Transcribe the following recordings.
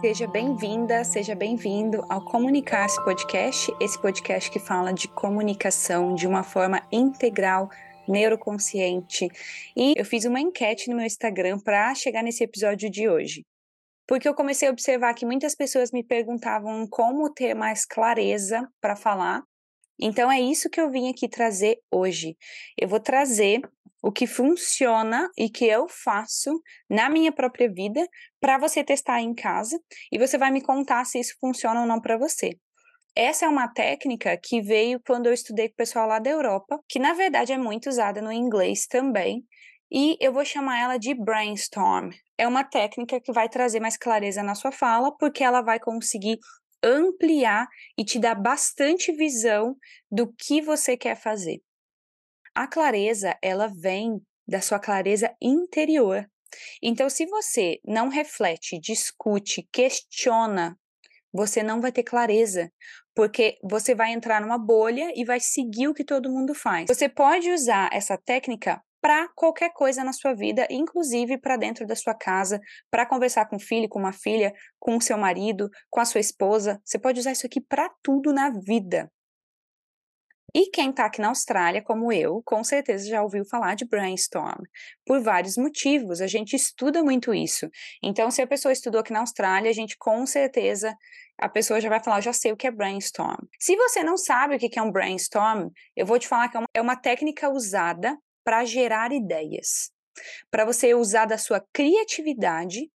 Seja bem-vinda, seja bem-vindo ao Comunicar-se Podcast, esse podcast que fala de comunicação de uma forma integral, neuroconsciente. E eu fiz uma enquete no meu Instagram para chegar nesse episódio de hoje. Porque eu comecei a observar que muitas pessoas me perguntavam como ter mais clareza para falar. Então é isso que eu vim aqui trazer hoje. Eu vou trazer o que funciona e que eu faço na minha própria vida para você testar em casa e você vai me contar se isso funciona ou não para você. Essa é uma técnica que veio quando eu estudei com o pessoal lá da Europa, que na verdade é muito usada no inglês também, e eu vou chamar ela de brainstorm. É uma técnica que vai trazer mais clareza na sua fala, porque ela vai conseguir ampliar e te dar bastante visão do que você quer fazer. A clareza, ela vem da sua clareza interior. Então, se você não reflete, discute, questiona, você não vai ter clareza, porque você vai entrar numa bolha e vai seguir o que todo mundo faz. Você pode usar essa técnica para qualquer coisa na sua vida, inclusive para dentro da sua casa, para conversar com o filho, com uma filha, com o seu marido, com a sua esposa. Você pode usar isso aqui para tudo na vida. E quem está aqui na Austrália, como eu, com certeza já ouviu falar de brainstorm, por vários motivos. A gente estuda muito isso. Então, se a pessoa estudou aqui na Austrália, a gente com certeza a pessoa já vai falar, já sei o que é brainstorm. Se você não sabe o que é um brainstorm, eu vou te falar que é uma, é uma técnica usada para gerar ideias para você usar da sua criatividade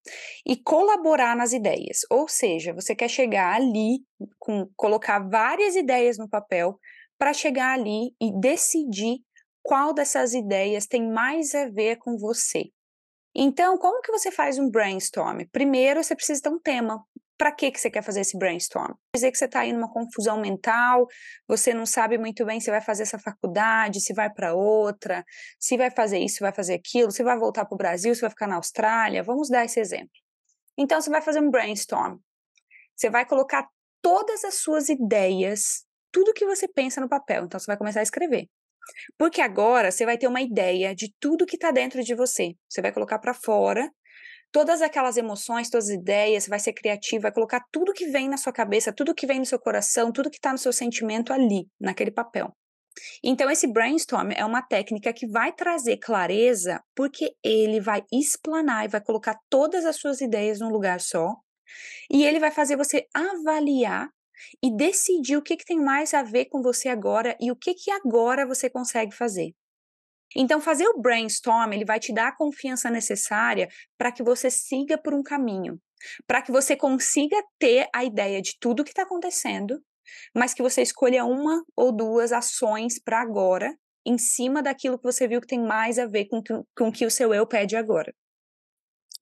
e colaborar nas ideias. Ou seja, você quer chegar ali com colocar várias ideias no papel para chegar ali e decidir qual dessas ideias tem mais a ver com você. Então, como que você faz um brainstorm? Primeiro, você precisa ter um tema. Para que, que você quer fazer esse brainstorm? Dizer que você está aí numa confusão mental, você não sabe muito bem se vai fazer essa faculdade, se vai para outra, se vai fazer isso, se vai fazer aquilo, se vai voltar para o Brasil, se vai ficar na Austrália. Vamos dar esse exemplo. Então, você vai fazer um brainstorm. Você vai colocar todas as suas ideias tudo que você pensa no papel. Então, você vai começar a escrever. Porque agora você vai ter uma ideia de tudo que está dentro de você. Você vai colocar para fora todas aquelas emoções, todas as ideias, vai ser criativo, vai colocar tudo que vem na sua cabeça, tudo que vem no seu coração, tudo que está no seu sentimento ali, naquele papel. Então, esse brainstorm é uma técnica que vai trazer clareza, porque ele vai explanar e vai colocar todas as suas ideias num lugar só, e ele vai fazer você avaliar e decidir o que, que tem mais a ver com você agora e o que, que agora você consegue fazer. Então, fazer o brainstorm, ele vai te dar a confiança necessária para que você siga por um caminho, para que você consiga ter a ideia de tudo que está acontecendo, mas que você escolha uma ou duas ações para agora, em cima daquilo que você viu que tem mais a ver com, com o que o seu eu pede agora.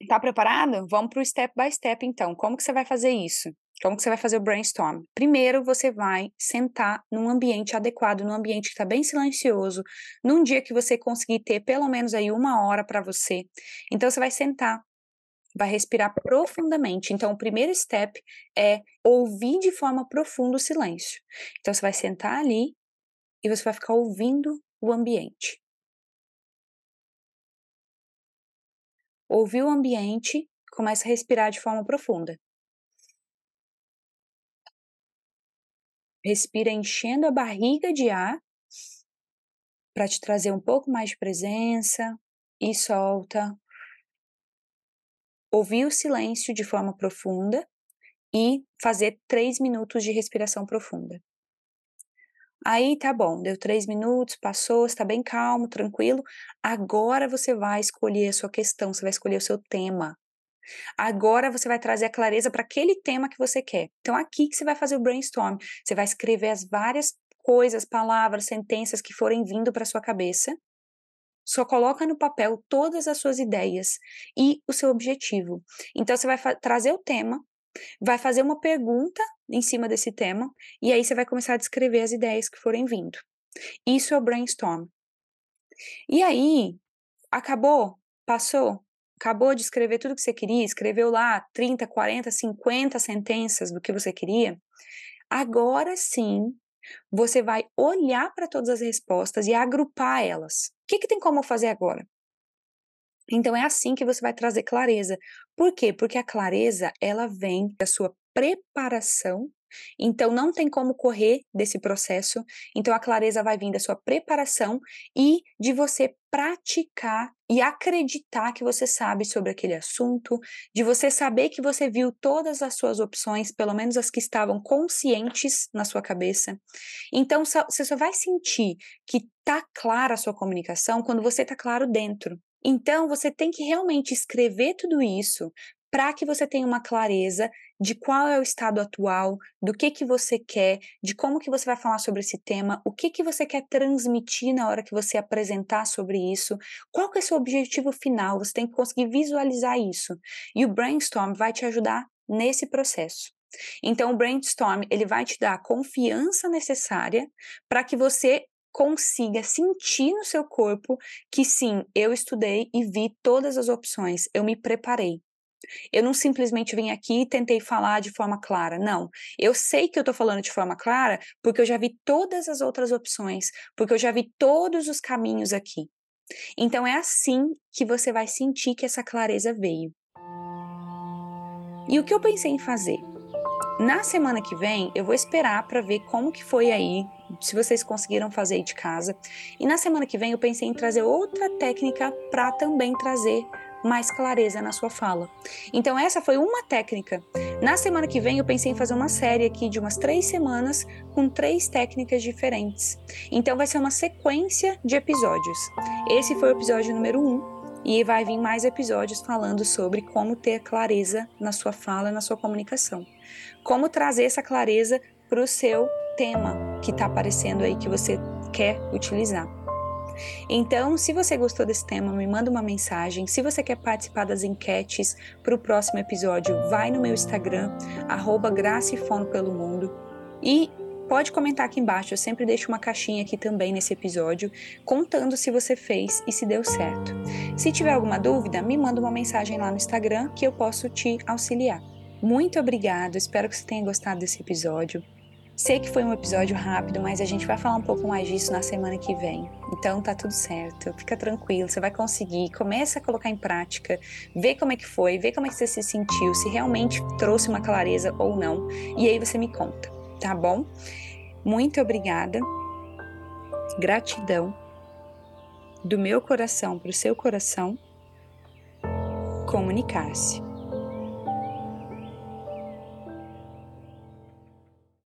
Tá preparado? Vamos para o step by step, então. Como que você vai fazer isso? Como que você vai fazer o brainstorm? Primeiro, você vai sentar num ambiente adequado, num ambiente que está bem silencioso, num dia que você conseguir ter pelo menos aí uma hora para você. Então, você vai sentar, vai respirar profundamente. Então, o primeiro step é ouvir de forma profunda o silêncio. Então, você vai sentar ali e você vai ficar ouvindo o ambiente. Ouvir o ambiente, começa a respirar de forma profunda. Respira enchendo a barriga de ar para te trazer um pouco mais de presença e solta. Ouvir o silêncio de forma profunda e fazer três minutos de respiração profunda. Aí tá bom, deu três minutos, passou, está bem calmo, tranquilo. Agora você vai escolher a sua questão, você vai escolher o seu tema. Agora você vai trazer a clareza para aquele tema que você quer. Então, aqui que você vai fazer o brainstorm. Você vai escrever as várias coisas, palavras, sentenças que forem vindo para sua cabeça. Só coloca no papel todas as suas ideias e o seu objetivo. Então, você vai trazer o tema, vai fazer uma pergunta em cima desse tema, e aí você vai começar a descrever as ideias que forem vindo. Isso é o brainstorm. E aí, acabou? Passou? Acabou de escrever tudo que você queria, escreveu lá 30, 40, 50 sentenças do que você queria, agora sim você vai olhar para todas as respostas e agrupar elas. O que, que tem como fazer agora? Então é assim que você vai trazer clareza. Por quê? Porque a clareza, ela vem da sua preparação então não tem como correr desse processo. Então a clareza vai vir da sua preparação e de você praticar e acreditar que você sabe sobre aquele assunto, de você saber que você viu todas as suas opções, pelo menos as que estavam conscientes na sua cabeça. Então você só vai sentir que tá clara a sua comunicação quando você tá claro dentro. Então, você tem que realmente escrever tudo isso, para que você tenha uma clareza de qual é o estado atual, do que que você quer, de como que você vai falar sobre esse tema, o que que você quer transmitir na hora que você apresentar sobre isso, qual que é o seu objetivo final, você tem que conseguir visualizar isso. E o brainstorm vai te ajudar nesse processo. Então, o brainstorm ele vai te dar a confiança necessária para que você consiga sentir no seu corpo que sim, eu estudei e vi todas as opções, eu me preparei. Eu não simplesmente vim aqui e tentei falar de forma clara. Não. Eu sei que eu estou falando de forma clara porque eu já vi todas as outras opções, porque eu já vi todos os caminhos aqui. Então é assim que você vai sentir que essa clareza veio. E o que eu pensei em fazer? Na semana que vem, eu vou esperar para ver como que foi aí, se vocês conseguiram fazer aí de casa. E na semana que vem eu pensei em trazer outra técnica para também trazer mais clareza na sua fala. Então, essa foi uma técnica. Na semana que vem, eu pensei em fazer uma série aqui de umas três semanas com três técnicas diferentes. Então, vai ser uma sequência de episódios. Esse foi o episódio número um. E vai vir mais episódios falando sobre como ter clareza na sua fala, na sua comunicação. Como trazer essa clareza para o seu tema que está aparecendo aí, que você quer utilizar. Então, se você gostou desse tema, me manda uma mensagem. Se você quer participar das enquetes para o próximo episódio, vai no meu Instagram, arroba pelo mundo. E pode comentar aqui embaixo, eu sempre deixo uma caixinha aqui também nesse episódio, contando se você fez e se deu certo. Se tiver alguma dúvida, me manda uma mensagem lá no Instagram que eu posso te auxiliar. Muito obrigada, espero que você tenha gostado desse episódio. Sei que foi um episódio rápido, mas a gente vai falar um pouco mais disso na semana que vem. Então tá tudo certo, fica tranquilo, você vai conseguir. Começa a colocar em prática, vê como é que foi, vê como é que você se sentiu, se realmente trouxe uma clareza ou não. E aí você me conta, tá bom? Muito obrigada. Gratidão do meu coração para o seu coração. Comunicar-se.